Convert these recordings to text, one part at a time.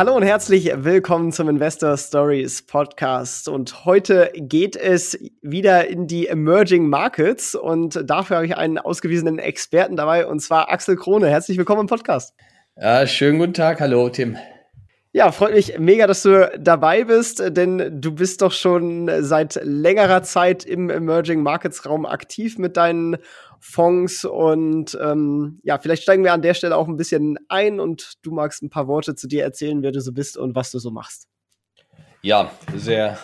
Hallo und herzlich willkommen zum Investor Stories Podcast. Und heute geht es wieder in die Emerging Markets und dafür habe ich einen ausgewiesenen Experten dabei und zwar Axel Krone. Herzlich willkommen im Podcast. Ja, schönen guten Tag. Hallo, Tim. Ja, freut mich mega, dass du dabei bist, denn du bist doch schon seit längerer Zeit im Emerging Markets Raum aktiv mit deinen Fonds und ähm, ja, vielleicht steigen wir an der Stelle auch ein bisschen ein und du magst ein paar Worte zu dir erzählen, wer du so bist und was du so machst. Ja, sehr,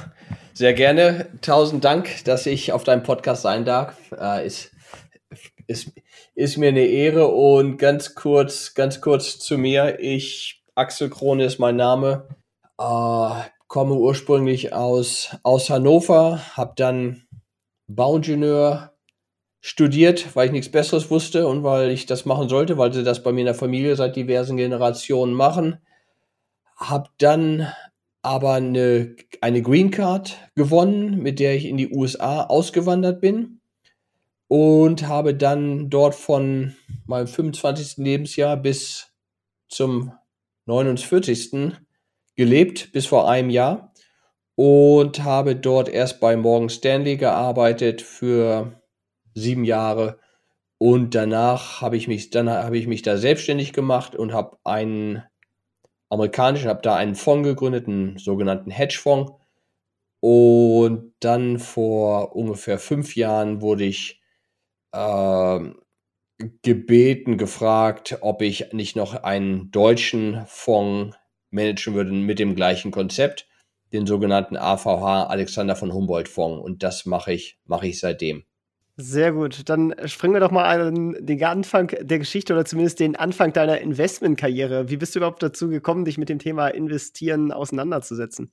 sehr gerne. Tausend Dank, dass ich auf deinem Podcast sein darf. Äh, ist, ist, ist mir eine Ehre und ganz kurz, ganz kurz zu mir. Ich Axel Krone ist mein Name. Äh, komme ursprünglich aus, aus Hannover, habe dann Bauingenieur studiert, weil ich nichts Besseres wusste und weil ich das machen sollte, weil sie das bei mir in der Familie seit diversen Generationen machen. Habe dann aber eine, eine Green Card gewonnen, mit der ich in die USA ausgewandert bin und habe dann dort von meinem 25. Lebensjahr bis zum 49. gelebt, bis vor einem Jahr. Und habe dort erst bei Morgan Stanley gearbeitet für sieben Jahre. Und danach habe ich mich, dann habe ich mich da selbstständig gemacht und habe einen amerikanischen, habe da einen Fonds gegründet, einen sogenannten Hedgefonds. Und dann vor ungefähr fünf Jahren wurde ich äh, gebeten, gefragt, ob ich nicht noch einen deutschen Fonds managen würde mit dem gleichen Konzept, den sogenannten AVH Alexander von Humboldt Fonds. Und das mache ich, mache ich seitdem. Sehr gut. Dann springen wir doch mal an den Anfang der Geschichte oder zumindest den Anfang deiner Investmentkarriere. Wie bist du überhaupt dazu gekommen, dich mit dem Thema Investieren auseinanderzusetzen?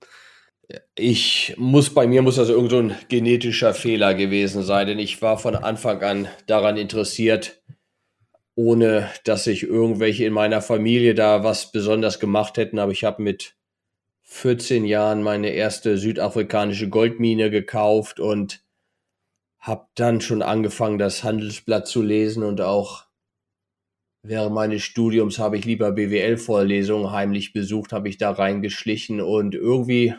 Ich muss, bei mir muss also irgend so genetischer Fehler gewesen sein, denn ich war von Anfang an daran interessiert, ohne dass sich irgendwelche in meiner Familie da was besonders gemacht hätten. Aber ich habe mit 14 Jahren meine erste südafrikanische Goldmine gekauft und habe dann schon angefangen, das Handelsblatt zu lesen und auch während meines Studiums habe ich lieber BWL-Vorlesungen heimlich besucht, habe ich da reingeschlichen und irgendwie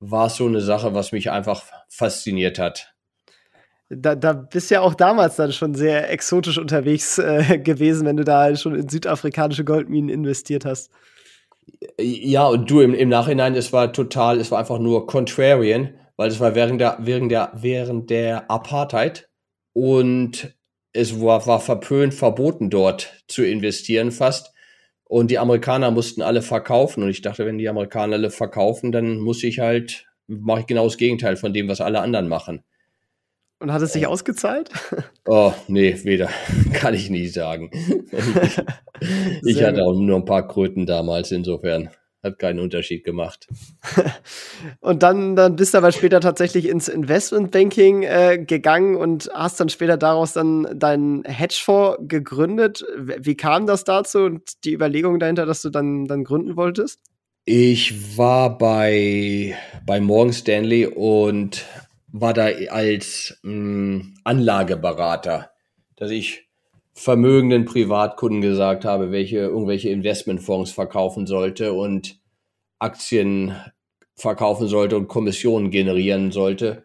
war es so eine Sache, was mich einfach fasziniert hat da, da bist ja auch damals dann schon sehr exotisch unterwegs äh, gewesen, wenn du da schon in südafrikanische Goldminen investiert hast. Ja, und du im, im Nachhinein, es war total, es war einfach nur contrarian, weil es war während der, während der, während der Apartheid und es war, war verpönt, verboten dort zu investieren fast. Und die Amerikaner mussten alle verkaufen. Und ich dachte, wenn die Amerikaner alle verkaufen, dann muss ich halt, mache ich genau das Gegenteil von dem, was alle anderen machen. Und hat es sich ausgezahlt? Oh, nee, weder. Kann ich nie sagen. ich, hatte auch nur ein paar Kröten damals, insofern hat keinen Unterschied gemacht. und dann, dann bist du aber später tatsächlich ins Investmentbanking äh, gegangen und hast dann später daraus dann deinen Hedgefonds gegründet. Wie kam das dazu und die Überlegung dahinter, dass du dann, dann gründen wolltest? Ich war bei, bei Morgan Stanley und war da als mh, hm, Anlageberater, dass ich vermögenden Privatkunden gesagt habe, welche irgendwelche Investmentfonds verkaufen sollte und Aktien verkaufen sollte und Kommissionen generieren sollte.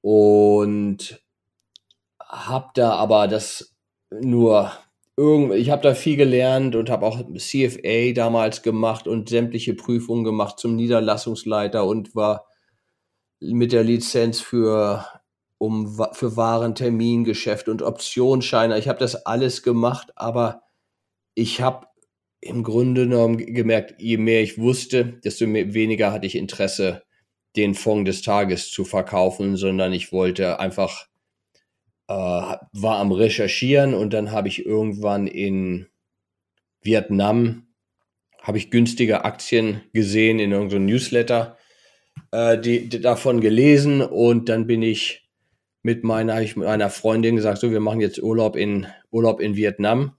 Und habe da aber das nur irgendwie, ich habe da viel gelernt und habe auch CFA damals gemacht und sämtliche Prüfungen gemacht zum Niederlassungsleiter und war mit der Lizenz für um für Warentermingeschäft und Optionsscheine. Ich habe das alles gemacht, aber ich habe im Grunde genommen gemerkt, je mehr ich wusste, desto mehr, weniger hatte ich Interesse, den Fonds des Tages zu verkaufen, sondern ich wollte einfach, äh, war am Recherchieren und dann habe ich irgendwann in Vietnam, habe ich günstige Aktien gesehen in irgendeinem Newsletter äh, die, die, davon gelesen und dann bin ich mit meiner, ich mit meiner Freundin gesagt, so, wir machen jetzt Urlaub in, Urlaub in Vietnam.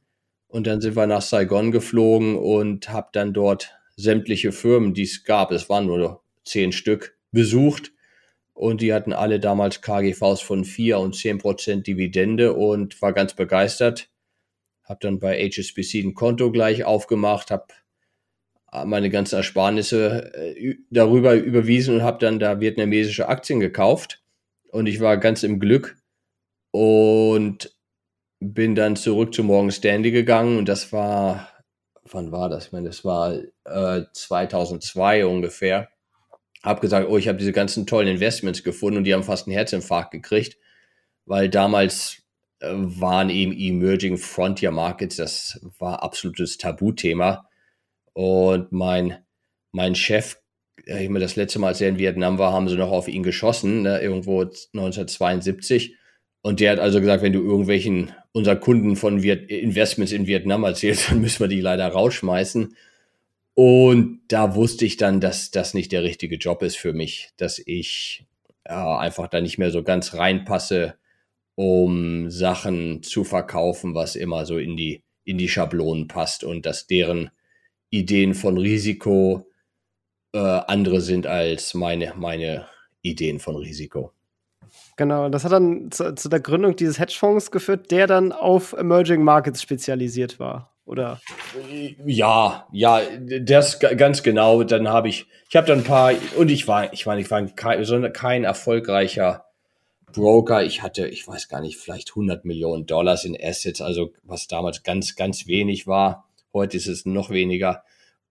Und dann sind wir nach Saigon geflogen und habe dann dort sämtliche Firmen, die es gab, es waren nur zehn Stück, besucht. Und die hatten alle damals KGVs von vier und zehn Prozent Dividende und war ganz begeistert. Hab dann bei HSBC ein Konto gleich aufgemacht, habe meine ganzen Ersparnisse äh, darüber überwiesen und habe dann da vietnamesische Aktien gekauft. Und ich war ganz im Glück und bin dann zurück zu Morgan Stanley gegangen und das war, wann war das? Ich meine, das war äh, 2002 ungefähr. Hab gesagt, oh, ich habe diese ganzen tollen Investments gefunden und die haben fast einen Herzinfarkt gekriegt, weil damals äh, waren eben Emerging Frontier Markets, das war absolutes Tabuthema. Und mein, mein Chef, ich meine, das letzte Mal, als er in Vietnam war, haben sie noch auf ihn geschossen, ne, irgendwo 1972. Und der hat also gesagt, wenn du irgendwelchen unserer Kunden von Viet Investments in Vietnam erzählst, dann müssen wir die leider rausschmeißen. Und da wusste ich dann, dass das nicht der richtige Job ist für mich, dass ich ja, einfach da nicht mehr so ganz reinpasse, um Sachen zu verkaufen, was immer so in die, in die Schablonen passt und dass deren Ideen von Risiko äh, andere sind als meine, meine Ideen von Risiko. Genau, das hat dann zu, zu, der Gründung dieses Hedgefonds geführt, der dann auf Emerging Markets spezialisiert war, oder? Ja, ja, das ganz genau. Dann habe ich, ich habe dann ein paar, und ich war, ich meine, ich war kein, kein erfolgreicher Broker. Ich hatte, ich weiß gar nicht, vielleicht 100 Millionen Dollars in Assets, also was damals ganz, ganz wenig war. Heute ist es noch weniger.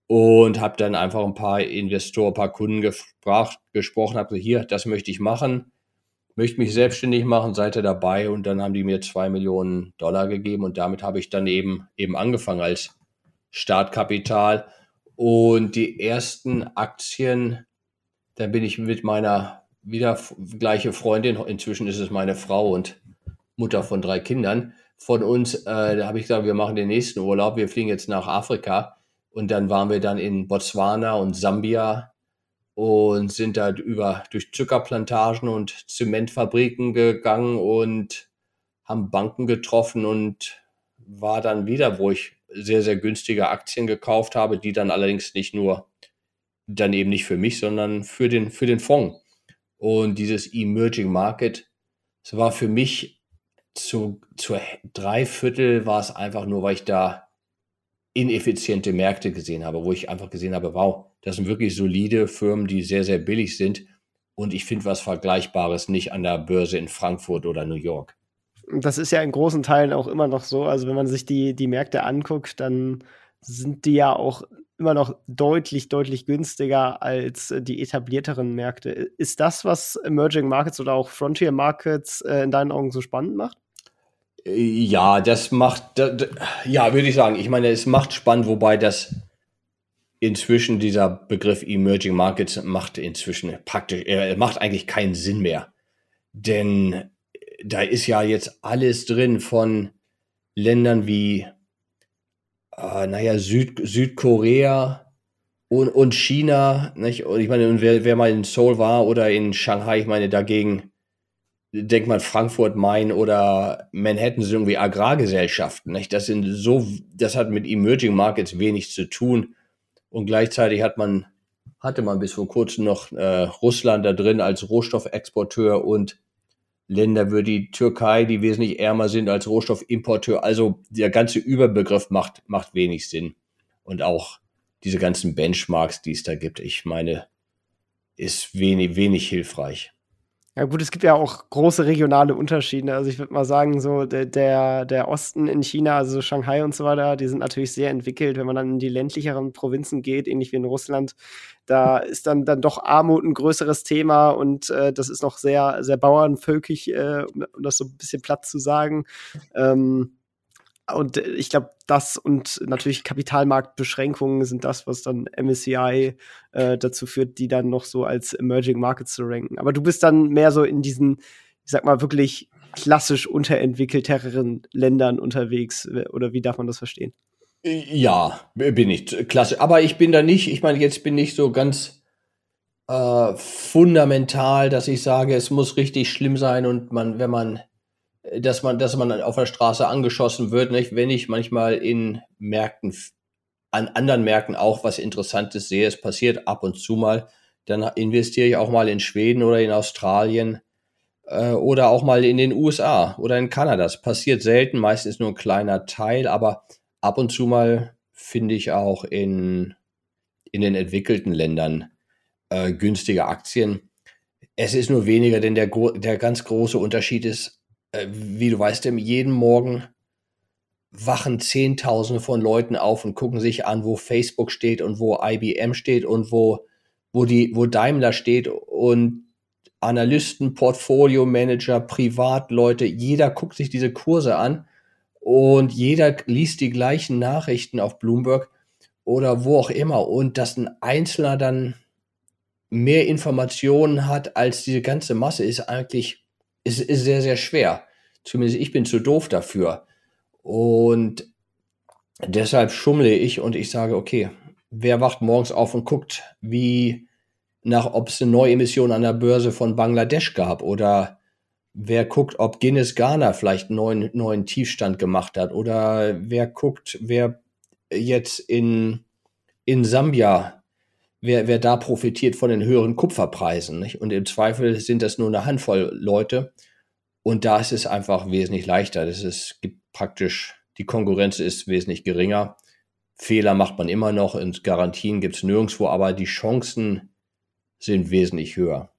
Und habe dann einfach ein paar Investoren, ein paar Kunden gefragt, gesprochen, habe gesagt, hier, das möchte ich machen, möchte mich selbstständig machen, seid ihr dabei? Und dann haben die mir zwei Millionen Dollar gegeben und damit habe ich dann eben, eben angefangen als Startkapital. Und die ersten Aktien, da bin ich mit meiner wieder gleiche Freundin, inzwischen ist es meine Frau und Mutter von drei Kindern, von uns, äh, da habe ich gesagt, wir machen den nächsten Urlaub, wir fliegen jetzt nach Afrika und dann waren wir dann in Botswana und Sambia und sind da über durch Zuckerplantagen und Zementfabriken gegangen und haben Banken getroffen und war dann wieder, wo ich sehr, sehr günstige Aktien gekauft habe, die dann allerdings nicht nur dann eben nicht für mich, sondern für den, für den Fonds. Und dieses Emerging Market, das war für mich zu, zu drei Viertel war es einfach nur, weil ich da ineffiziente Märkte gesehen habe, wo ich einfach gesehen habe, wow, das sind wirklich solide Firmen, die sehr, sehr billig sind. Und ich finde was Vergleichbares nicht an der Börse in Frankfurt oder New York. Das ist ja in großen Teilen auch immer noch so. Also wenn man sich die, die Märkte anguckt, dann sind die ja auch immer noch deutlich, deutlich günstiger als die etablierteren Märkte. Ist das, was Emerging Markets oder auch Frontier Markets äh, in deinen Augen so spannend macht? Ja, das macht, ja, würde ich sagen. Ich meine, es macht spannend, wobei das inzwischen dieser Begriff Emerging Markets macht inzwischen praktisch, er macht eigentlich keinen Sinn mehr. Denn da ist ja jetzt alles drin von Ländern wie, äh, naja, Süd, Südkorea und, und China. Nicht? Und ich meine, wer, wer mal in Seoul war oder in Shanghai, ich meine, dagegen denkt man Frankfurt, Main oder Manhattan sind irgendwie Agrargesellschaften. Nicht? Das sind so, das hat mit Emerging Markets wenig zu tun. Und gleichzeitig hat man, hatte man bis vor kurzem noch äh, Russland da drin als Rohstoffexporteur und Länder wie die Türkei, die wesentlich ärmer sind als Rohstoffimporteur. Also der ganze Überbegriff macht, macht wenig Sinn. Und auch diese ganzen Benchmarks, die es da gibt, ich meine, ist wenig, wenig hilfreich. Ja gut, es gibt ja auch große regionale Unterschiede. Also ich würde mal sagen, so der, der, der Osten in China, also Shanghai und so weiter, die sind natürlich sehr entwickelt. Wenn man dann in die ländlicheren Provinzen geht, ähnlich wie in Russland, da ist dann, dann doch Armut ein größeres Thema und äh, das ist noch sehr, sehr bauernvölkig, äh, um, das so ein bisschen platt zu sagen. Ähm, und äh, ich glaube, das und natürlich Kapitalmarktbeschränkungen sind das, was dann MSCI äh, dazu führt, die dann noch so als Emerging Markets zu ranken. Aber du bist dann mehr so in diesen, ich sag mal, wirklich klassisch unterentwickelteren Ländern unterwegs. Oder wie darf man das verstehen? Ja, bin ich. Klasse. Aber ich bin da nicht, ich meine, jetzt bin ich so ganz äh, fundamental, dass ich sage, es muss richtig schlimm sein und man, wenn man, dass man, dass man auf der Straße angeschossen wird, nicht? wenn ich manchmal in Märkten, an anderen Märkten auch was Interessantes sehe, es passiert ab und zu mal, dann investiere ich auch mal in Schweden oder in Australien äh, oder auch mal in den USA oder in Kanada. Das passiert selten, meistens nur ein kleiner Teil, aber ab und zu mal finde ich auch in, in den entwickelten Ländern äh, günstige Aktien. Es ist nur weniger, denn der, der ganz große Unterschied ist, äh, wie du weißt, jeden Morgen wachen Zehntausende von Leuten auf und gucken sich an, wo Facebook steht und wo IBM steht und wo, wo, die, wo Daimler steht und Analysten, Portfolio Manager, Privatleute, jeder guckt sich diese Kurse an und jeder liest die gleichen Nachrichten auf Bloomberg oder wo auch immer und dass ein Einzelner dann mehr Informationen hat als diese ganze Masse, ist eigentlich ist, ist sehr, sehr schwer. Zumindest ich bin zu doof dafür. Und deshalb schummle ich und ich sage, okay, wer wacht morgens auf und guckt, wie nach, ob es eine neue Emission an der Börse von Bangladesch gab oder wer guckt, ob Guinness Ghana vielleicht einen neuen, neuen Tiefstand gemacht hat oder wer guckt, wer jetzt in, in Sambia wer, wer da profitiert von den höheren Kupferpreisen. Nicht? Und im Zweifel sind das nur eine Handvoll Leute. Und da ist es einfach wesentlich leichter. Das ist, gibt praktisch, die Konkurrenz ist wesentlich geringer. Fehler macht man immer noch und Garantien gibt es nirgendwo, aber die Chancen sind wesentlich höher.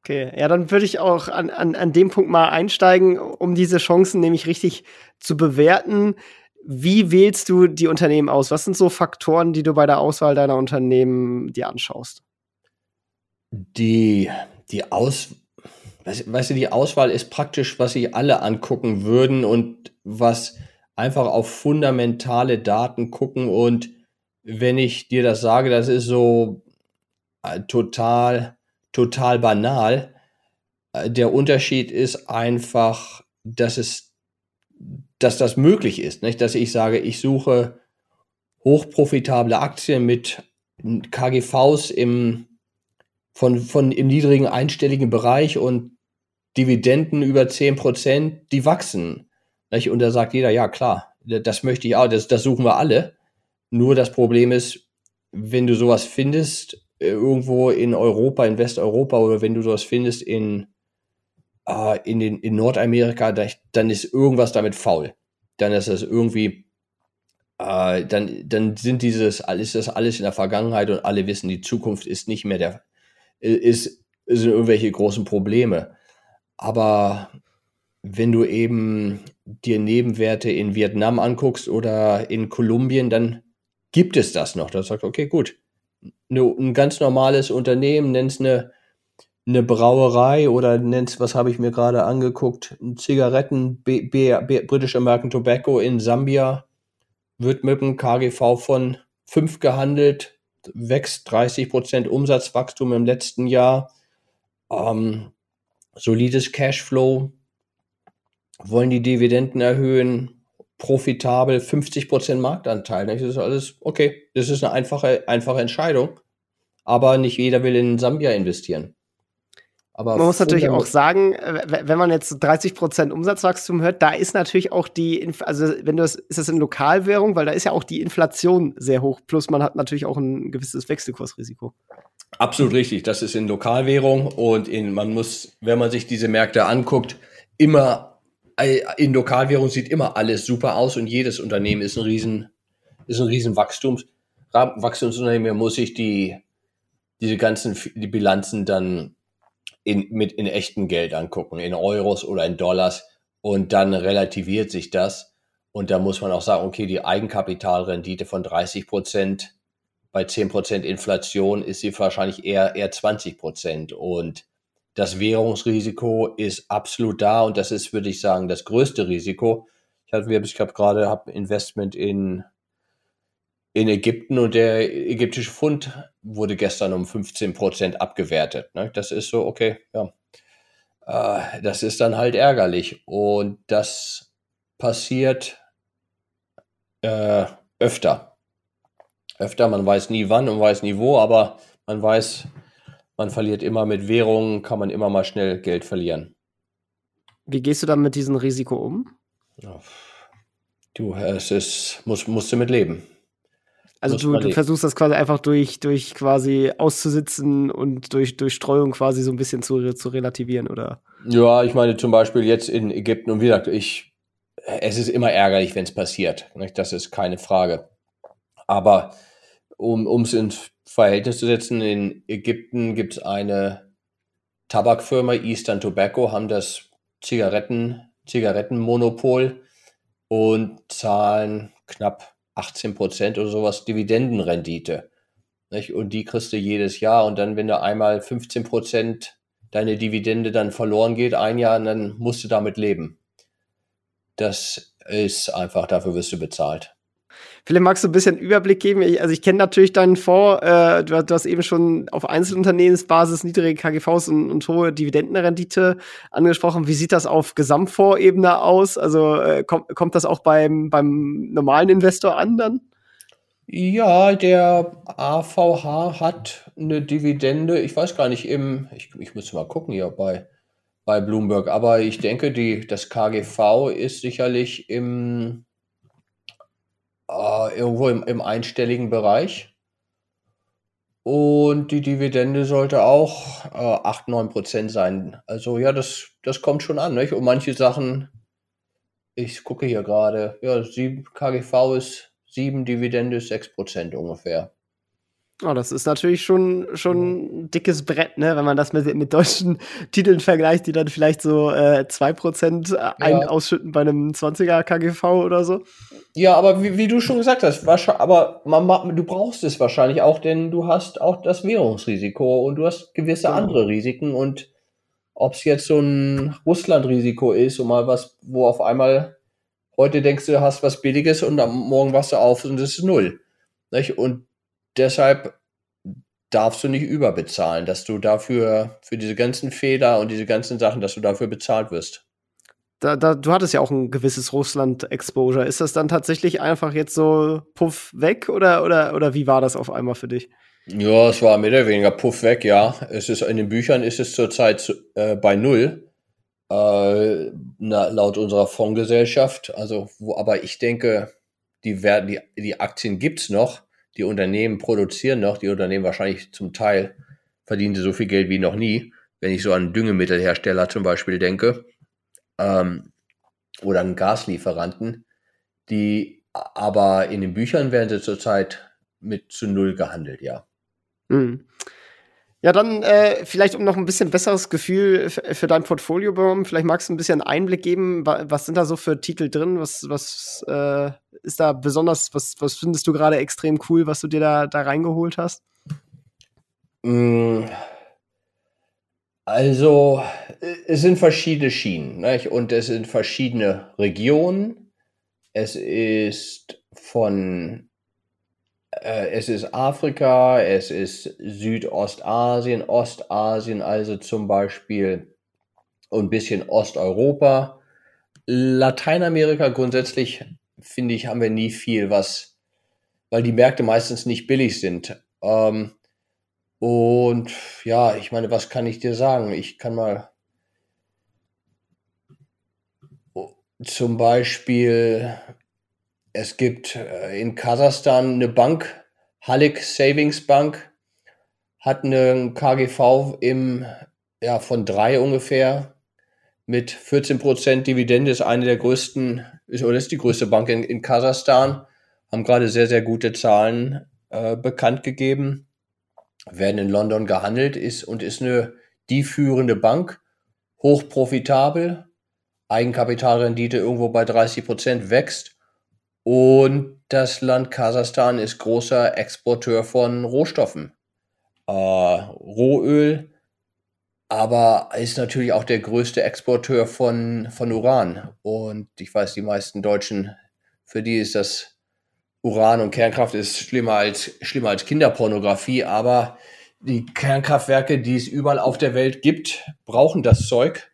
Okay, ja, dann würde ich auch an, an, an dem Punkt mal einsteigen, um diese Chancen nämlich richtig zu bewerten. Wie wählst du die Unternehmen aus? Was sind so Faktoren, die du bei der Auswahl deiner Unternehmen dir anschaust? Die, die Aus, weißt du, die Auswahl ist praktisch, was sie alle angucken würden und was einfach auf fundamentale Daten gucken und wenn ich dir das sage, das ist so äh, total, total banal. Äh, der Unterschied ist einfach, dass es dass das möglich ist, nicht? dass ich sage, ich suche hochprofitable Aktien mit KGVs im, von, von im niedrigen einstelligen Bereich und Dividenden über 10 Prozent, die wachsen. Nicht? Und da sagt jeder, ja klar, das möchte ich auch, das, das suchen wir alle. Nur das Problem ist, wenn du sowas findest, äh, irgendwo in Europa, in Westeuropa oder wenn du sowas findest in äh, in, den, in Nordamerika, dann ist irgendwas damit faul. Dann ist das irgendwie, äh, dann, dann sind dieses, ist das alles in der Vergangenheit und alle wissen, die Zukunft ist nicht mehr der, ist, sind irgendwelche großen Probleme. Aber wenn du eben dir Nebenwerte in Vietnam anguckst oder in Kolumbien, dann gibt es das noch. Da sagt, okay, gut. Ein ganz normales Unternehmen, nennst eine eine Brauerei oder nennst, was habe ich mir gerade angeguckt, Zigaretten, B, B, B, British American Tobacco in Sambia wird mit einem KGV von 5 gehandelt, wächst 30% Umsatzwachstum im letzten Jahr, ähm, solides Cashflow, wollen die Dividenden erhöhen, profitabel, 50% Marktanteil. Das ist alles okay. Das ist eine einfache, einfache Entscheidung. Aber nicht jeder will in Sambia investieren. Aber man muss natürlich auch sagen, äh, wenn man jetzt 30 Prozent Umsatzwachstum hört, da ist natürlich auch die, also wenn du das, ist das in Lokalwährung, weil da ist ja auch die Inflation sehr hoch. Plus man hat natürlich auch ein gewisses Wechselkursrisiko. Absolut richtig. Das ist in Lokalwährung und in, man muss, wenn man sich diese Märkte anguckt, immer äh, in Lokalwährung sieht immer alles super aus und jedes Unternehmen ist ein riesen, ist ein riesen Wachstums, Wachstumsunternehmen. muss sich die, diese ganzen, die Bilanzen dann in, mit in echten Geld angucken, in Euros oder in Dollars. Und dann relativiert sich das. Und da muss man auch sagen, okay, die Eigenkapitalrendite von 30 Prozent bei 10 Prozent Inflation ist sie wahrscheinlich eher, eher 20 Prozent. Und das Währungsrisiko ist absolut da. Und das ist, würde ich sagen, das größte Risiko. Ich habe, ich habe gerade hab Investment in in Ägypten und der ägyptische Pfund wurde gestern um 15 Prozent abgewertet. Ne? Das ist so, okay, ja. Äh, das ist dann halt ärgerlich. Und das passiert äh, öfter. Öfter, man weiß nie wann und weiß nie wo, aber man weiß, man verliert immer mit Währungen, kann man immer mal schnell Geld verlieren. Wie gehst du dann mit diesem Risiko um? Du, es ist, musst, musst du mit leben. Also du, du, versuchst das quasi einfach durch, durch quasi auszusitzen und durch, durch Streuung quasi so ein bisschen zu, zu relativieren, oder? Ja, ich meine zum Beispiel jetzt in Ägypten und wie gesagt, ich, es ist immer ärgerlich, wenn es passiert. Nicht? Das ist keine Frage. Aber um es ins Verhältnis zu setzen, in Ägypten gibt es eine Tabakfirma, Eastern Tobacco, haben das Zigaretten, Zigarettenmonopol und zahlen knapp 18 Prozent oder sowas Dividendenrendite. Nicht? Und die kriegst du jedes Jahr. Und dann, wenn du einmal 15 Prozent deine Dividende dann verloren geht, ein Jahr, dann musst du damit leben. Das ist einfach, dafür wirst du bezahlt. Philipp, magst du ein bisschen Überblick geben? Ich, also ich kenne natürlich deinen Fonds. Äh, du, du, hast eben schon auf Einzelunternehmensbasis niedrige KGVs und, und, hohe Dividendenrendite angesprochen. Wie sieht das auf Gesamtfondsebene aus? Also äh, kommt, kommt das auch beim, beim normalen Investor an dann? Ja, der AVH hat eine Dividende, ich weiß gar nicht, im, ich, ich muss mal gucken hier bei, bei Bloomberg, aber ich denke, die, das KGV ist sicherlich im äh, irgendwo im, im einstelligen Bereich. Und die Dividende sollte auch äh, 8, 9 Prozent sein. Also ja, das, das kommt schon an. Nicht? Und manche Sachen, ich gucke hier gerade, ja, 7, KGV ist 7, Dividende ist 6 Prozent ungefähr. Oh, das ist natürlich schon, schon ein dickes Brett, ne? wenn man das mit, mit deutschen Titeln vergleicht, die dann vielleicht so äh, 2% ein ja. ausschütten bei einem 20er KGV oder so. Ja, aber wie, wie du schon gesagt hast, aber man, du brauchst es wahrscheinlich auch, denn du hast auch das Währungsrisiko und du hast gewisse genau. andere Risiken und ob es jetzt so ein Russland-Risiko ist und mal was, wo auf einmal heute denkst du, du hast was Billiges und am Morgen wachst du auf und es ist null. Nicht? Und deshalb darfst du nicht überbezahlen, dass du dafür, für diese ganzen Fehler und diese ganzen Sachen, dass du dafür bezahlt wirst. Da, da, du hattest ja auch ein gewisses Russland-Exposure. Ist das dann tatsächlich einfach jetzt so puff weg oder, oder, oder wie war das auf einmal für dich? Ja, es war mehr oder weniger puff weg, ja. Es ist, in den Büchern ist es zurzeit äh, bei null, äh, na, laut unserer Fondsgesellschaft. Also, wo, aber ich denke, die, werden, die, die Aktien gibt's noch die Unternehmen produzieren noch, die Unternehmen wahrscheinlich zum Teil verdienen sie so viel Geld wie noch nie, wenn ich so an Düngemittelhersteller zum Beispiel denke, ähm, oder an Gaslieferanten, die aber in den Büchern werden sie zurzeit mit zu null gehandelt, ja. Mhm. Ja, dann äh, vielleicht um noch ein bisschen besseres Gefühl für dein Portfolio bekommen, vielleicht magst du ein bisschen Einblick geben, was sind da so für Titel drin, was, was äh, ist da besonders, was, was findest du gerade extrem cool, was du dir da, da reingeholt hast? Mm. Also, es sind verschiedene Schienen nicht? und es sind verschiedene Regionen. Es ist von es ist Afrika, es ist Südostasien, Ostasien, also zum Beispiel und ein bisschen Osteuropa. Lateinamerika grundsätzlich, finde ich, haben wir nie viel, was, weil die Märkte meistens nicht billig sind. Ähm, und ja, ich meine, was kann ich dir sagen? Ich kann mal zum Beispiel es gibt äh, in Kasachstan eine Bank, Halik Savings Bank, hat einen KGV im, ja, von drei ungefähr mit 14% Dividende, ist eine der größten, ist, oder ist die größte Bank in, in Kasachstan, haben gerade sehr, sehr gute Zahlen äh, bekannt gegeben, werden in London gehandelt ist und ist eine die führende Bank, hochprofitabel, Eigenkapitalrendite irgendwo bei 30% wächst und das Land Kasachstan ist großer Exporteur von Rohstoffen. Äh, Rohöl, aber ist natürlich auch der größte Exporteur von, von Uran. Und ich weiß, die meisten Deutschen, für die ist das Uran und Kernkraft ist schlimmer als, schlimmer als Kinderpornografie, aber die Kernkraftwerke, die es überall auf der Welt gibt, brauchen das Zeug.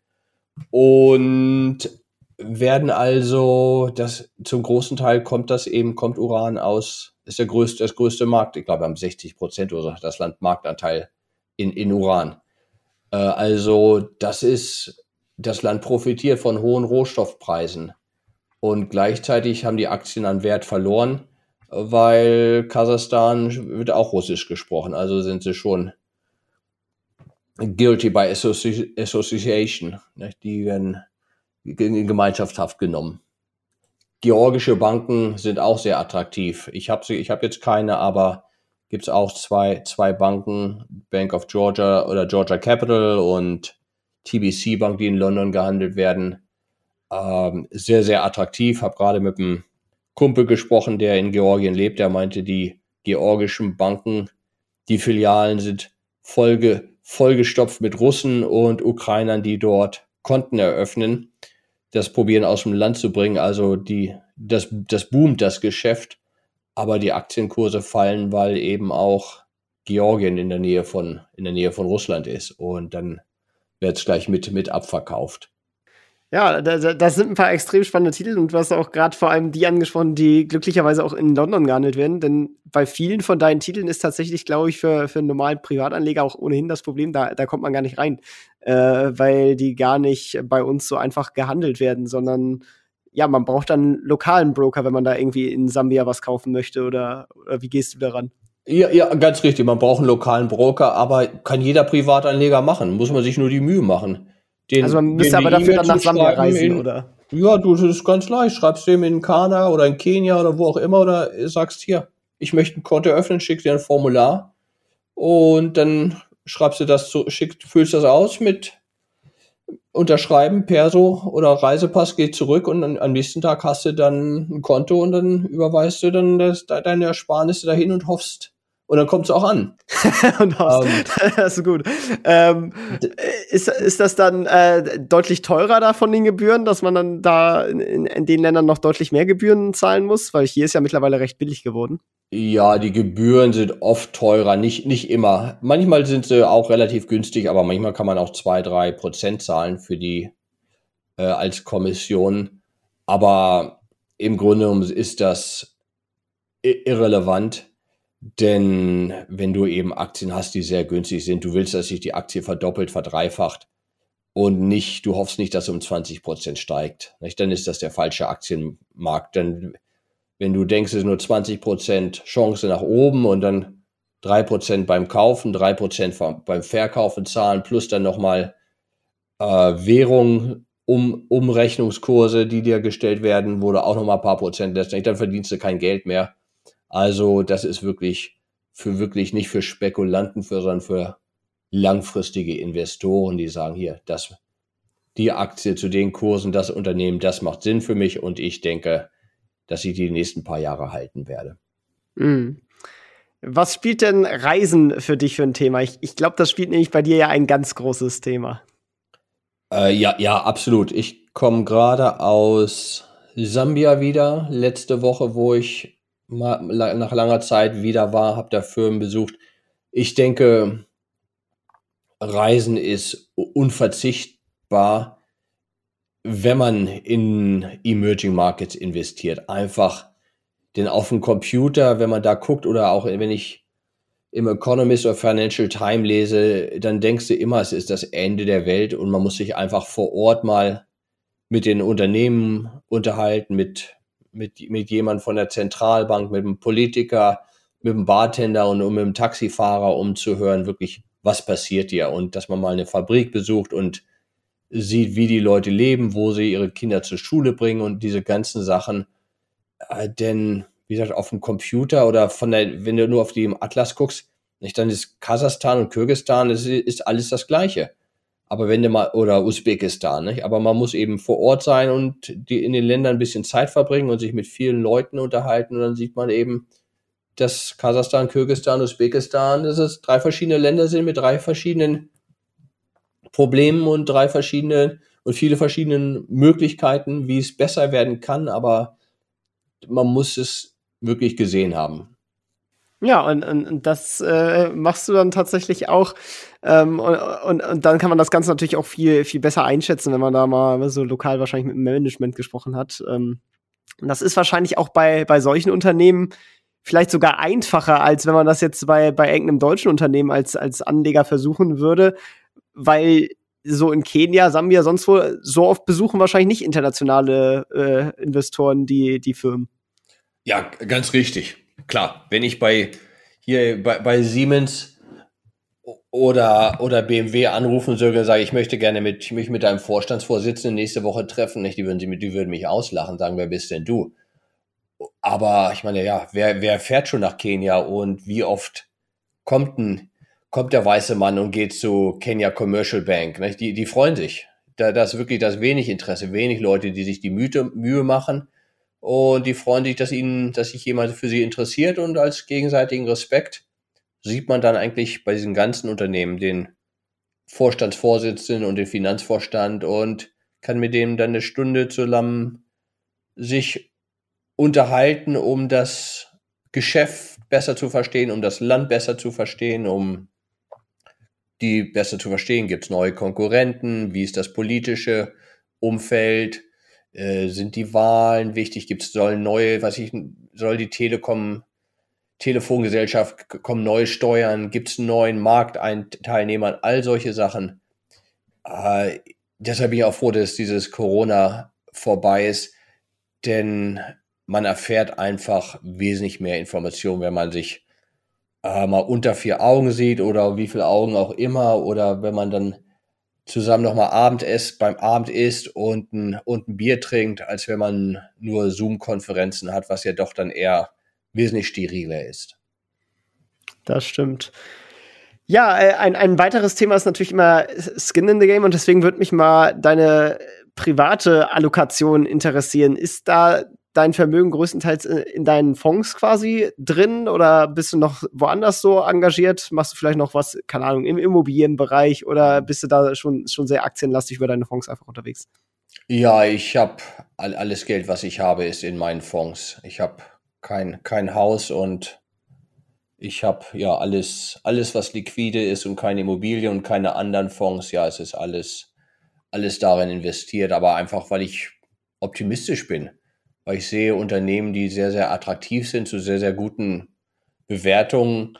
Und werden also, das zum großen Teil kommt das eben, kommt Uran aus, ist der größte, das größte Markt. Ich glaube, wir haben 60 Prozent oder so, das Land Marktanteil in, in Uran. Äh, also das ist, das Land profitiert von hohen Rohstoffpreisen. Und gleichzeitig haben die Aktien an Wert verloren, weil Kasachstan wird auch Russisch gesprochen. Also sind sie schon guilty by associ association. Die werden in Gemeinschaftshaft genommen. Georgische Banken sind auch sehr attraktiv. Ich habe ich habe jetzt keine, aber gibt es auch zwei, zwei Banken, Bank of Georgia oder Georgia Capital und TBC Bank, die in London gehandelt werden. Ähm, sehr, sehr attraktiv. Habe gerade mit einem Kumpel gesprochen, der in Georgien lebt. Der meinte, die georgischen Banken, die Filialen sind vollge, vollgestopft mit Russen und Ukrainern, die dort Konten eröffnen, das probieren aus dem Land zu bringen. Also die, das, das boomt das Geschäft aber die Aktienkurse fallen, weil eben auch Georgien in der Nähe von, in der Nähe von Russland ist. Und dann wird es gleich mit, mit abverkauft. Ja, das sind ein paar extrem spannende Titel und du hast auch gerade vor allem die angesprochen, die glücklicherweise auch in London gehandelt werden. Denn bei vielen von deinen Titeln ist tatsächlich, glaube ich, für, für einen normalen Privatanleger auch ohnehin das Problem, da, da kommt man gar nicht rein, äh, weil die gar nicht bei uns so einfach gehandelt werden, sondern ja, man braucht dann einen lokalen Broker, wenn man da irgendwie in Sambia was kaufen möchte oder, oder wie gehst du daran? Ja, ja, ganz richtig. Man braucht einen lokalen Broker, aber kann jeder Privatanleger machen. Muss man sich nur die Mühe machen. Den, also man müsste aber dafür dann nach Sambia reisen, in, oder? Ja, du, das ist ganz leicht. Schreibst dem in Kana oder in Kenia oder wo auch immer oder sagst hier, ich möchte ein Konto öffnen, schickst dir ein Formular und dann schreibst du das zu, schickst, füllst das aus mit unterschreiben, Perso oder Reisepass geht zurück und dann, am nächsten Tag hast du dann ein Konto und dann überweist du dann das, deine Ersparnisse dahin und hoffst. Und dann kommt es auch an. und hoffst. Um, das ist gut. Ähm, ist, ist das dann äh, deutlich teurer da von den Gebühren, dass man dann da in, in den Ländern noch deutlich mehr Gebühren zahlen muss? Weil hier ist ja mittlerweile recht billig geworden. Ja, die Gebühren sind oft teurer, nicht, nicht immer. Manchmal sind sie auch relativ günstig, aber manchmal kann man auch zwei, drei Prozent zahlen für die äh, als Kommission. Aber im Grunde ist das irrelevant, denn wenn du eben Aktien hast, die sehr günstig sind, du willst, dass sich die Aktie verdoppelt, verdreifacht und nicht, du hoffst nicht, dass um 20 Prozent steigt. Nicht? Dann ist das der falsche Aktienmarkt. Dann wenn du denkst, es ist nur 20 Prozent Chance nach oben und dann drei Prozent beim Kaufen, drei Prozent beim Verkaufen zahlen, plus dann nochmal äh, Währung, um, Umrechnungskurse, die dir gestellt werden, wo du auch nochmal ein paar Prozent lässt, dann verdienst du kein Geld mehr. Also das ist wirklich für wirklich nicht für Spekulanten, für, sondern für langfristige Investoren, die sagen, hier, das, die Aktie zu den Kursen, das Unternehmen, das macht Sinn für mich und ich denke, dass ich die nächsten paar Jahre halten werde. Mhm. Was spielt denn Reisen für dich für ein Thema? Ich, ich glaube, das spielt nämlich bei dir ja ein ganz großes Thema. Äh, ja, ja, absolut. Ich komme gerade aus Sambia wieder, letzte Woche, wo ich mal nach langer Zeit wieder war, habe da Firmen besucht. Ich denke, Reisen ist unverzichtbar wenn man in Emerging Markets investiert. Einfach, denn auf dem Computer, wenn man da guckt oder auch wenn ich im Economist oder Financial Time lese, dann denkst du immer, es ist das Ende der Welt und man muss sich einfach vor Ort mal mit den Unternehmen unterhalten, mit, mit, mit jemand von der Zentralbank, mit einem Politiker, mit einem Bartender und, und mit einem Taxifahrer, um zu hören, wirklich, was passiert hier und dass man mal eine Fabrik besucht und sieht, wie die Leute leben, wo sie ihre Kinder zur Schule bringen und diese ganzen Sachen. Äh, denn, wie gesagt, auf dem Computer oder von der, wenn du nur auf die im Atlas guckst, nicht, dann ist Kasachstan und Kirgistan, das ist alles das Gleiche. Aber wenn du mal, oder Usbekistan, nicht? aber man muss eben vor Ort sein und die in den Ländern ein bisschen Zeit verbringen und sich mit vielen Leuten unterhalten und dann sieht man eben, dass Kasachstan, Kirgistan, Usbekistan, dass es drei verschiedene Länder sind mit drei verschiedenen Problemen und drei verschiedene und viele verschiedene Möglichkeiten, wie es besser werden kann, aber man muss es wirklich gesehen haben. Ja, und, und, das äh, machst du dann tatsächlich auch. Ähm, und, und, und, dann kann man das Ganze natürlich auch viel, viel besser einschätzen, wenn man da mal so lokal wahrscheinlich mit dem Management gesprochen hat. Ähm, das ist wahrscheinlich auch bei, bei solchen Unternehmen vielleicht sogar einfacher, als wenn man das jetzt bei, bei irgendeinem deutschen Unternehmen als, als Anleger versuchen würde, weil so in Kenia, Sambia, sonst wo, so oft besuchen wahrscheinlich nicht internationale äh, Investoren die, die Firmen. Ja, ganz richtig. Klar, wenn ich bei hier bei, bei Siemens oder, oder BMW anrufen soll, sage ich möchte gerne mit, mich mit einem Vorstandsvorsitzenden nächste Woche treffen. Nicht? Die würden, die würden mich auslachen, sagen, wer bist denn du? Aber ich meine, ja, wer, wer fährt schon nach Kenia und wie oft kommt ein kommt der weiße Mann und geht zu Kenya Commercial Bank. Ne? Die, die freuen sich. Da, da ist wirklich das wenig Interesse, wenig Leute, die sich die Mühe, Mühe machen. Und die freuen sich, dass ihnen, dass sich jemand für sie interessiert und als gegenseitigen Respekt sieht man dann eigentlich bei diesen ganzen Unternehmen den Vorstandsvorsitzenden und den Finanzvorstand und kann mit dem dann eine Stunde zusammen sich unterhalten, um das Geschäft besser zu verstehen, um das Land besser zu verstehen, um die besser zu verstehen? Gibt es neue Konkurrenten? Wie ist das politische Umfeld? Äh, sind die Wahlen wichtig? Gibt es sollen neue, was ich soll die Telekom Telefongesellschaft kommen neue Steuern? Gibt es neuen Marktteilnehmer? All solche Sachen. Äh, deshalb bin ich auch froh, dass dieses Corona vorbei ist, denn man erfährt einfach wesentlich mehr Informationen, wenn man sich äh, mal unter vier Augen sieht oder wie viele Augen auch immer oder wenn man dann zusammen nochmal Abend beim Abend isst und ein, und ein Bier trinkt, als wenn man nur Zoom-Konferenzen hat, was ja doch dann eher wesentlich steriler ist. Das stimmt. Ja, äh, ein, ein weiteres Thema ist natürlich immer Skin in the Game und deswegen würde mich mal deine private Allokation interessieren. Ist da dein Vermögen größtenteils äh, in deinen Fonds quasi drin oder bist du noch woanders so engagiert? Machst du vielleicht noch was, keine Ahnung, im Immobilienbereich oder bist du da schon, schon sehr aktienlastig über deine Fonds einfach unterwegs? Ja, ich habe all, alles Geld, was ich habe, ist in meinen Fonds. Ich habe kein, kein Haus und ich habe ja alles, alles, was liquide ist und keine Immobilien und keine anderen Fonds. Ja, es ist alles, alles darin investiert, aber einfach, weil ich optimistisch bin weil ich sehe Unternehmen, die sehr, sehr attraktiv sind, zu sehr, sehr guten Bewertungen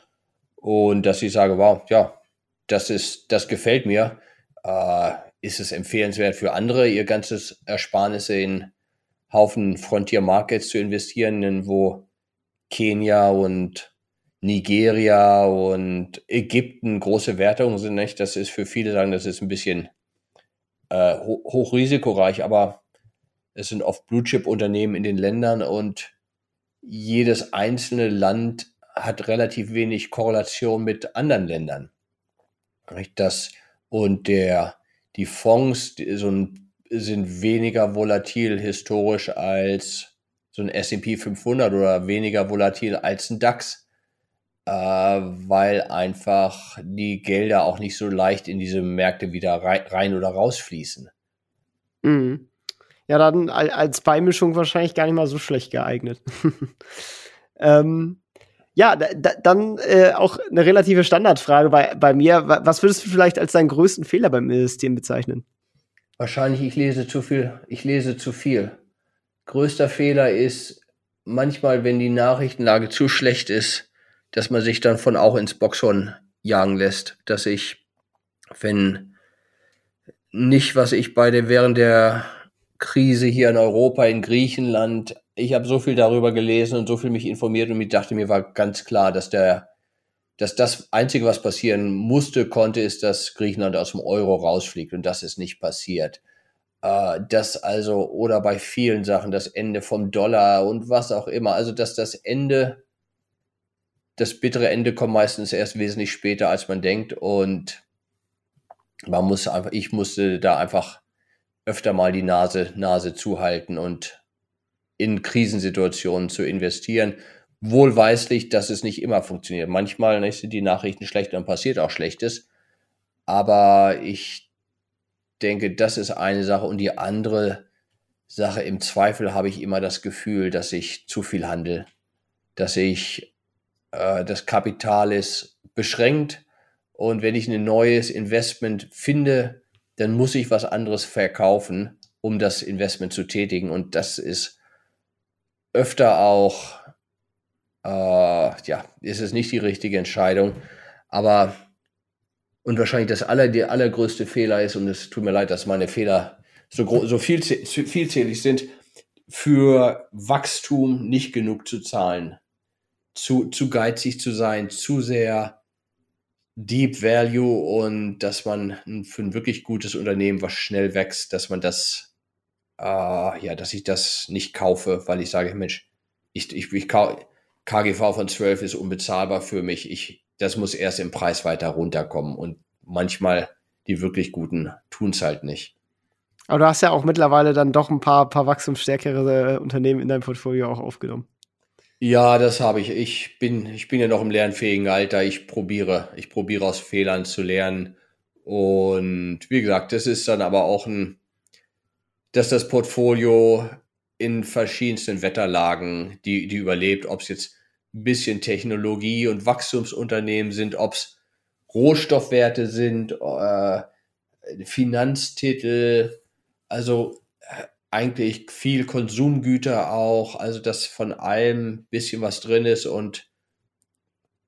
und dass ich sage, wow, ja, das ist, das gefällt mir. Äh, ist es empfehlenswert für andere, ihr ganzes Ersparnisse in Haufen Frontier Markets zu investieren, wo Kenia und Nigeria und Ägypten große Wertungen sind, nicht? Das ist für viele sagen, das ist ein bisschen äh, hochrisikoreich, aber es sind oft Blue-Chip-Unternehmen in den Ländern und jedes einzelne Land hat relativ wenig Korrelation mit anderen Ländern. Das, und der, die Fonds sind weniger volatil historisch als so ein S&P 500 oder weniger volatil als ein DAX, äh, weil einfach die Gelder auch nicht so leicht in diese Märkte wieder rein, rein oder rausfließen. Mhm ja dann als Beimischung wahrscheinlich gar nicht mal so schlecht geeignet. ähm, ja, da, dann äh, auch eine relative Standardfrage bei, bei mir. Was würdest du vielleicht als deinen größten Fehler beim Investieren bezeichnen? Wahrscheinlich, ich lese zu viel. Ich lese zu viel. Größter Fehler ist manchmal, wenn die Nachrichtenlage zu schlecht ist, dass man sich dann von auch ins Boxhorn jagen lässt. Dass ich, wenn nicht, was ich bei der, während der Krise hier in Europa, in Griechenland. Ich habe so viel darüber gelesen und so viel mich informiert und ich dachte mir war ganz klar, dass der, dass das einzige, was passieren musste, konnte, ist, dass Griechenland aus dem Euro rausfliegt und das ist nicht passiert. Äh, das also, oder bei vielen Sachen das Ende vom Dollar und was auch immer. Also, dass das Ende, das bittere Ende kommt meistens erst wesentlich später, als man denkt und man muss einfach, ich musste da einfach öfter mal die Nase, Nase zuhalten und in Krisensituationen zu investieren. Wohlweislich, dass es nicht immer funktioniert. Manchmal nicht, sind die Nachrichten schlecht und passiert auch Schlechtes. Aber ich denke, das ist eine Sache. Und die andere Sache, im Zweifel habe ich immer das Gefühl, dass ich zu viel handel. Dass ich, äh, das Kapital ist beschränkt. Und wenn ich ein neues Investment finde, dann muss ich was anderes verkaufen, um das Investment zu tätigen. Und das ist öfter auch äh, ja, ist es nicht die richtige Entscheidung. Aber und wahrscheinlich das aller, der allergrößte Fehler ist, und es tut mir leid, dass meine Fehler so, so viel, vielzählig sind, für Wachstum nicht genug zu zahlen, zu, zu geizig zu sein, zu sehr Deep Value und dass man für ein wirklich gutes Unternehmen, was schnell wächst, dass man das, äh, ja, dass ich das nicht kaufe, weil ich sage, Mensch, ich, ich, ich KGV von 12 ist unbezahlbar für mich. Ich, das muss erst im Preis weiter runterkommen und manchmal die wirklich guten tun es halt nicht. Aber du hast ja auch mittlerweile dann doch ein paar, paar wachstumsstärkere äh, Unternehmen in deinem Portfolio auch aufgenommen. Ja, das habe ich. Ich bin, ich bin ja noch im lernfähigen Alter. Ich probiere, ich probiere aus Fehlern zu lernen. Und wie gesagt, das ist dann aber auch ein, dass das Portfolio in verschiedensten Wetterlagen, die, die überlebt, ob es jetzt ein bisschen Technologie und Wachstumsunternehmen sind, ob es Rohstoffwerte sind, äh, Finanztitel, also eigentlich viel Konsumgüter auch, also dass von allem bisschen was drin ist und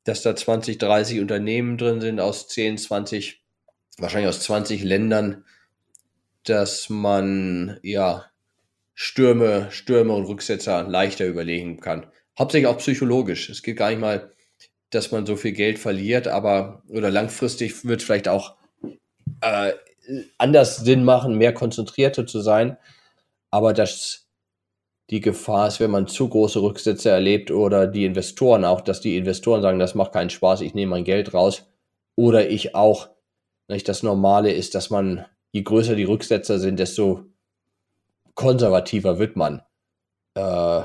dass da 20, 30 Unternehmen drin sind aus 10, 20, wahrscheinlich aus 20 Ländern, dass man ja Stürme, Stürme und Rücksetzer leichter überlegen kann. Hauptsächlich auch psychologisch. Es geht gar nicht mal, dass man so viel Geld verliert, aber oder langfristig wird vielleicht auch äh, anders Sinn machen, mehr konzentrierter zu sein. Aber dass die Gefahr ist, wenn man zu große Rücksätze erlebt oder die Investoren auch, dass die Investoren sagen, das macht keinen Spaß, ich nehme mein Geld raus. Oder ich auch. Nicht? Das Normale ist, dass man, je größer die Rücksetzer sind, desto konservativer wird man. Äh,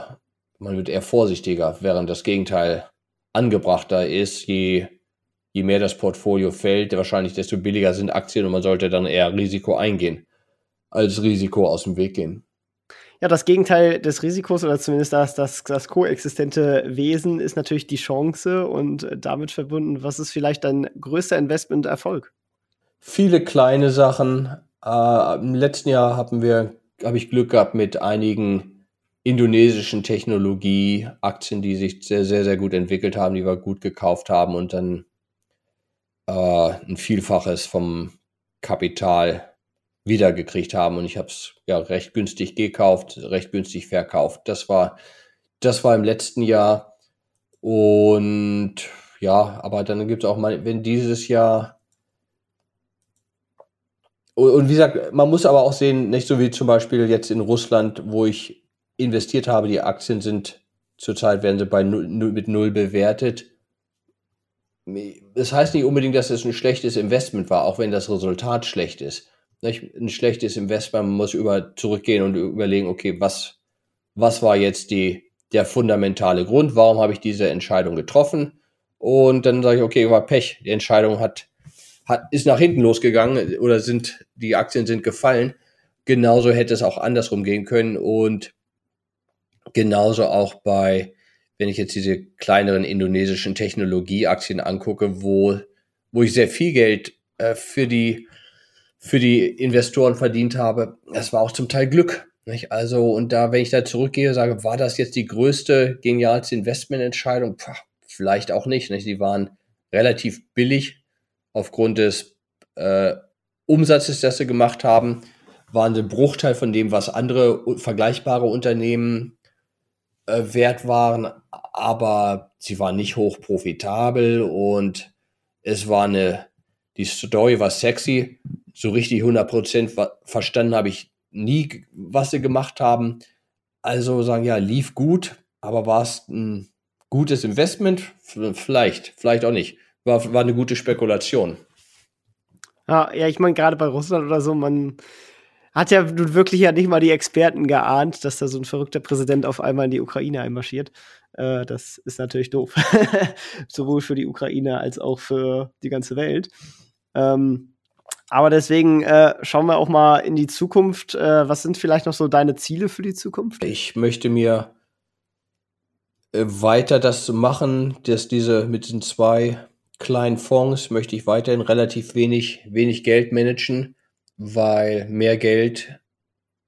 man wird eher vorsichtiger, während das Gegenteil angebrachter ist, je je mehr das Portfolio fällt, wahrscheinlich desto billiger sind Aktien und man sollte dann eher Risiko eingehen, als Risiko aus dem Weg gehen. Ja, das Gegenteil des Risikos oder zumindest das, das, das koexistente Wesen ist natürlich die Chance und damit verbunden, was ist vielleicht dein größter Investmenterfolg? Viele kleine Sachen. Äh, Im letzten Jahr haben wir, habe ich Glück gehabt mit einigen indonesischen Technologieaktien, die sich sehr, sehr, sehr gut entwickelt haben, die wir gut gekauft haben und dann äh, ein Vielfaches vom Kapital wiedergekriegt haben und ich habe es ja recht günstig gekauft, recht günstig verkauft. Das war, das war im letzten Jahr und ja, aber dann gibt es auch mal, wenn dieses Jahr und, wie gesagt, man muss aber auch sehen, nicht so wie zum Beispiel jetzt in Russland, wo ich investiert habe, die Aktien sind zurzeit werden sie bei null, mit null bewertet das heißt nicht unbedingt, dass es ein schlechtes Investment war, auch wenn das Resultat schlecht ist. Ein schlechtes Investment, man muss über zurückgehen und überlegen, okay, was, was war jetzt die, der fundamentale Grund, warum habe ich diese Entscheidung getroffen? Und dann sage ich, okay, war Pech, die Entscheidung hat, hat, ist nach hinten losgegangen oder sind, die Aktien sind gefallen. Genauso hätte es auch andersrum gehen können und genauso auch bei, wenn ich jetzt diese kleineren indonesischen Technologieaktien angucke, wo, wo ich sehr viel Geld äh, für die für die Investoren verdient habe, das war auch zum Teil Glück. Nicht? Also, und da, wenn ich da zurückgehe, sage, war das jetzt die größte, genialste Investmententscheidung? Puh, vielleicht auch nicht, nicht. Die waren relativ billig aufgrund des äh, Umsatzes, das sie gemacht haben, waren sie ein Bruchteil von dem, was andere vergleichbare Unternehmen äh, wert waren, aber sie waren nicht hoch profitabel und es war eine, die Story war sexy. So richtig 100% verstanden habe ich nie, was sie gemacht haben. Also sagen, ja, lief gut, aber war es ein gutes Investment? Vielleicht, vielleicht auch nicht. War, war eine gute Spekulation. Ja, ja ich meine, gerade bei Russland oder so, man, hat ja nun wirklich ja nicht mal die Experten geahnt, dass da so ein verrückter Präsident auf einmal in die Ukraine einmarschiert. Äh, das ist natürlich doof. Sowohl für die Ukraine als auch für die ganze Welt. Ähm, aber deswegen äh, schauen wir auch mal in die Zukunft. Äh, was sind vielleicht noch so deine Ziele für die Zukunft? Ich möchte mir äh, weiter das machen, dass diese mit diesen zwei kleinen Fonds möchte ich weiterhin relativ wenig, wenig Geld managen weil mehr Geld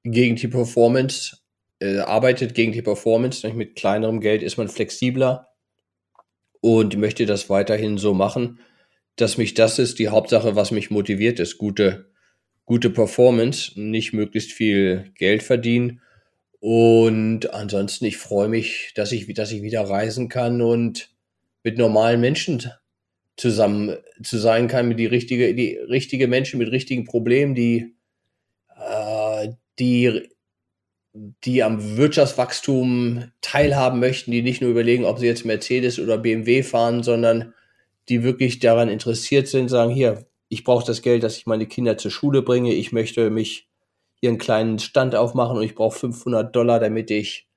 gegen die Performance äh, arbeitet, gegen die Performance. Mit kleinerem Geld ist man flexibler und möchte das weiterhin so machen, dass mich das ist die Hauptsache, was mich motiviert ist. Gute, gute Performance, nicht möglichst viel Geld verdienen. Und ansonsten, ich freue mich, dass ich, dass ich wieder reisen kann und mit normalen Menschen zusammen zu sein kann, mit die richtige, die richtige Menschen mit richtigen Problemen, die, äh, die, die am Wirtschaftswachstum teilhaben möchten, die nicht nur überlegen, ob sie jetzt Mercedes oder BMW fahren, sondern die wirklich daran interessiert sind, sagen, hier, ich brauche das Geld, dass ich meine Kinder zur Schule bringe, ich möchte mich hier einen kleinen Stand aufmachen und ich brauche 500 Dollar, damit ich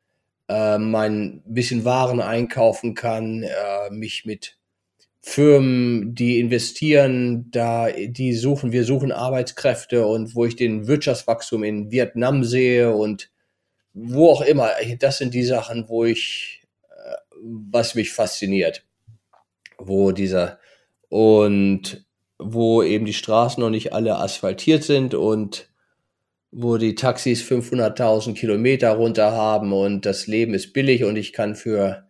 äh, mein bisschen Waren einkaufen kann, äh, mich mit Firmen, die investieren, da, die suchen, wir suchen Arbeitskräfte und wo ich den Wirtschaftswachstum in Vietnam sehe und wo auch immer. Das sind die Sachen, wo ich, äh, was mich fasziniert. Wo dieser, und wo eben die Straßen noch nicht alle asphaltiert sind und wo die Taxis 500.000 Kilometer runter haben und das Leben ist billig und ich kann für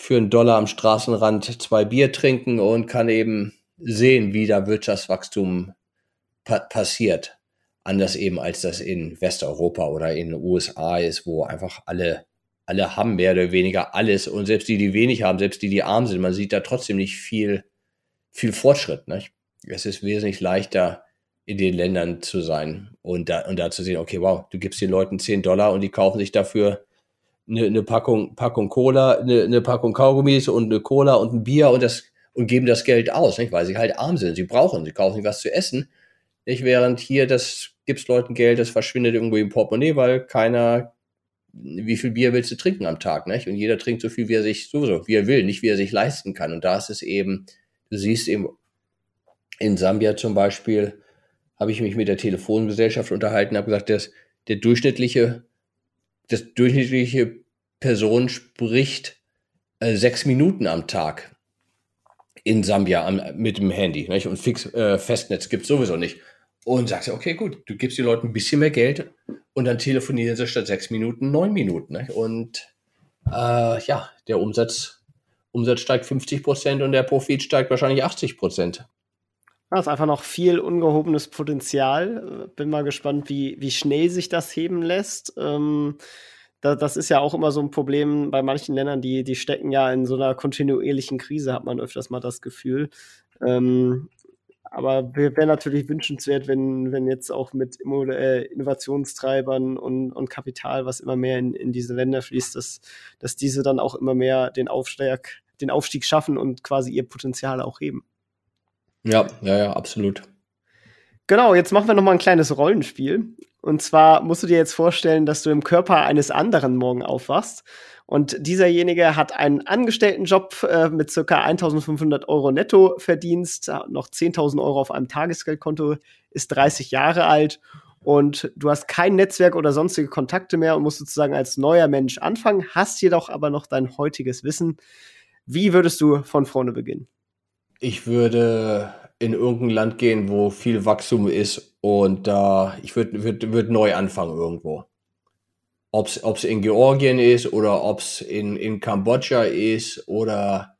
für einen Dollar am Straßenrand zwei Bier trinken und kann eben sehen, wie da Wirtschaftswachstum pa passiert. Anders eben als das in Westeuropa oder in den USA ist, wo einfach alle, alle haben mehr oder weniger alles und selbst die, die wenig haben, selbst die, die arm sind, man sieht da trotzdem nicht viel, viel Fortschritt. Nicht? Es ist wesentlich leichter, in den Ländern zu sein und da, und da zu sehen, okay, wow, du gibst den Leuten 10 Dollar und die kaufen sich dafür eine, eine Packung, Packung Cola, eine, eine Packung Kaugummis und eine Cola und ein Bier und das und geben das Geld aus, nicht? weil sie halt arm sind. Sie brauchen, sie kaufen sich was zu essen. Nicht? Während hier, das gibt's Leuten Geld, das verschwindet irgendwo im Portemonnaie, weil keiner, wie viel Bier willst du trinken am Tag, nicht? Und jeder trinkt so viel, wie er sich, sowieso, wie er will, nicht wie er sich leisten kann. Und da ist es eben, du siehst eben, in Sambia zum Beispiel, habe ich mich mit der Telefongesellschaft unterhalten, habe gesagt, dass der durchschnittliche das durchschnittliche Person spricht äh, sechs Minuten am Tag in Sambia am, mit dem Handy. Nicht? Und Fix, äh, Festnetz gibt sowieso nicht. Und sagst du, okay, gut, du gibst den Leuten ein bisschen mehr Geld und dann telefonieren sie statt sechs Minuten neun Minuten. Nicht? Und äh, ja, der Umsatz, Umsatz steigt 50 Prozent und der Profit steigt wahrscheinlich 80 Prozent. Das ist einfach noch viel ungehobenes Potenzial. Bin mal gespannt, wie, wie schnell sich das heben lässt. Ähm, da, das ist ja auch immer so ein Problem bei manchen Ländern, die, die stecken ja in so einer kontinuierlichen Krise, hat man öfters mal das Gefühl. Ähm, aber wäre natürlich wünschenswert, wenn, wenn jetzt auch mit äh, Innovationstreibern und, und Kapital, was immer mehr in, in diese Länder fließt, dass, dass diese dann auch immer mehr den Aufstieg, den Aufstieg schaffen und quasi ihr Potenzial auch heben. Ja, ja, ja, absolut. Genau, jetzt machen wir noch mal ein kleines Rollenspiel. Und zwar musst du dir jetzt vorstellen, dass du im Körper eines anderen morgen aufwachst. Und dieserjenige hat einen Angestelltenjob äh, mit circa 1500 Euro Nettoverdienst, noch 10.000 Euro auf einem Tagesgeldkonto, ist 30 Jahre alt und du hast kein Netzwerk oder sonstige Kontakte mehr und musst sozusagen als neuer Mensch anfangen, hast jedoch aber noch dein heutiges Wissen. Wie würdest du von vorne beginnen? Ich würde in irgendein Land gehen, wo viel Wachstum ist und da äh, ich würde würd, würd neu anfangen irgendwo. Ob es in Georgien ist oder ob es in, in Kambodscha ist oder,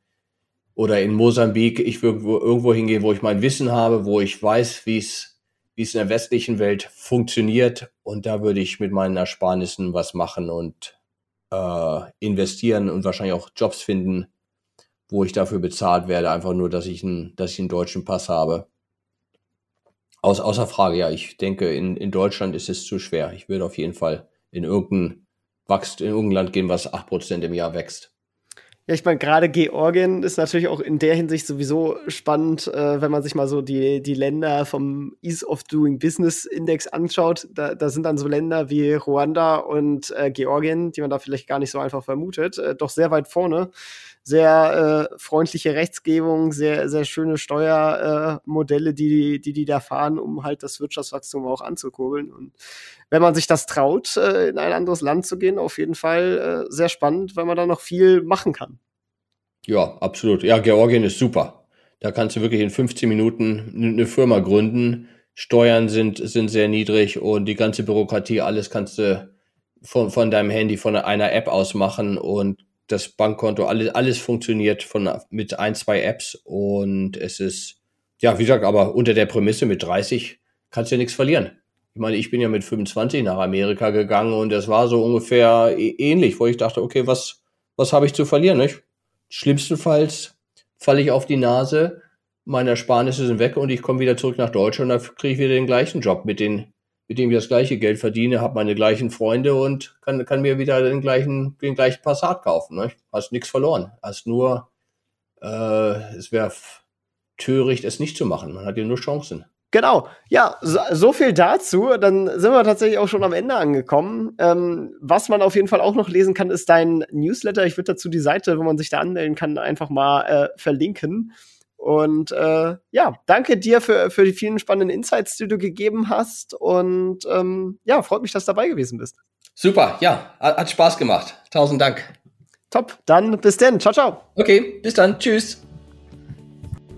oder in Mosambik. Ich würde irgendwo hingehen, wo ich mein Wissen habe, wo ich weiß, wie es wie es in der westlichen Welt funktioniert. Und da würde ich mit meinen Ersparnissen was machen und äh, investieren und wahrscheinlich auch Jobs finden, wo ich dafür bezahlt werde, einfach nur, dass ich einen, dass ich einen deutschen Pass habe. Aus, außer Frage, ja, ich denke, in, in Deutschland ist es zu schwer. Ich würde auf jeden Fall in irgendein, in irgendein Land gehen, was 8% im Jahr wächst. Ja, ich meine, gerade Georgien ist natürlich auch in der Hinsicht sowieso spannend, äh, wenn man sich mal so die, die Länder vom Ease of Doing Business Index anschaut. Da, da sind dann so Länder wie Ruanda und äh, Georgien, die man da vielleicht gar nicht so einfach vermutet, äh, doch sehr weit vorne sehr äh, freundliche Rechtsgebung, sehr, sehr schöne Steuermodelle, äh, die, die die da fahren, um halt das Wirtschaftswachstum auch anzukurbeln. Und wenn man sich das traut, äh, in ein anderes Land zu gehen, auf jeden Fall äh, sehr spannend, weil man da noch viel machen kann. Ja, absolut. Ja, Georgien ist super. Da kannst du wirklich in 15 Minuten eine Firma gründen. Steuern sind, sind sehr niedrig und die ganze Bürokratie, alles kannst du von, von deinem Handy, von einer App aus machen und das Bankkonto, alles, alles funktioniert von, mit ein, zwei Apps und es ist, ja, wie gesagt, aber unter der Prämisse mit 30 kannst du ja nichts verlieren. Ich meine, ich bin ja mit 25 nach Amerika gegangen und es war so ungefähr ähnlich, wo ich dachte, okay, was, was habe ich zu verlieren, nicht? Schlimmstenfalls falle ich auf die Nase, meine Ersparnisse sind weg und ich komme wieder zurück nach Deutschland und dann kriege ich wieder den gleichen Job mit den mit dem ich das gleiche Geld verdiene, habe meine gleichen Freunde und kann, kann mir wieder den gleichen, den gleichen Passat kaufen. Ne? Hast nichts verloren. Hast nur, äh, es wäre töricht, es nicht zu machen. Man hat ja nur Chancen. Genau, ja, so, so, viel dazu. Dann sind wir tatsächlich auch schon am Ende angekommen. Ähm, was man auf jeden Fall auch noch lesen kann, ist dein Newsletter. Ich würde dazu die Seite, wo man sich da anmelden kann, einfach mal äh, verlinken. Und äh, ja, danke dir für, für die vielen spannenden Insights, die du gegeben hast. Und ähm, ja, freut mich, dass du dabei gewesen bist. Super, ja, hat Spaß gemacht. Tausend Dank. Top, dann bis dann. Ciao, ciao. Okay, bis dann. Tschüss.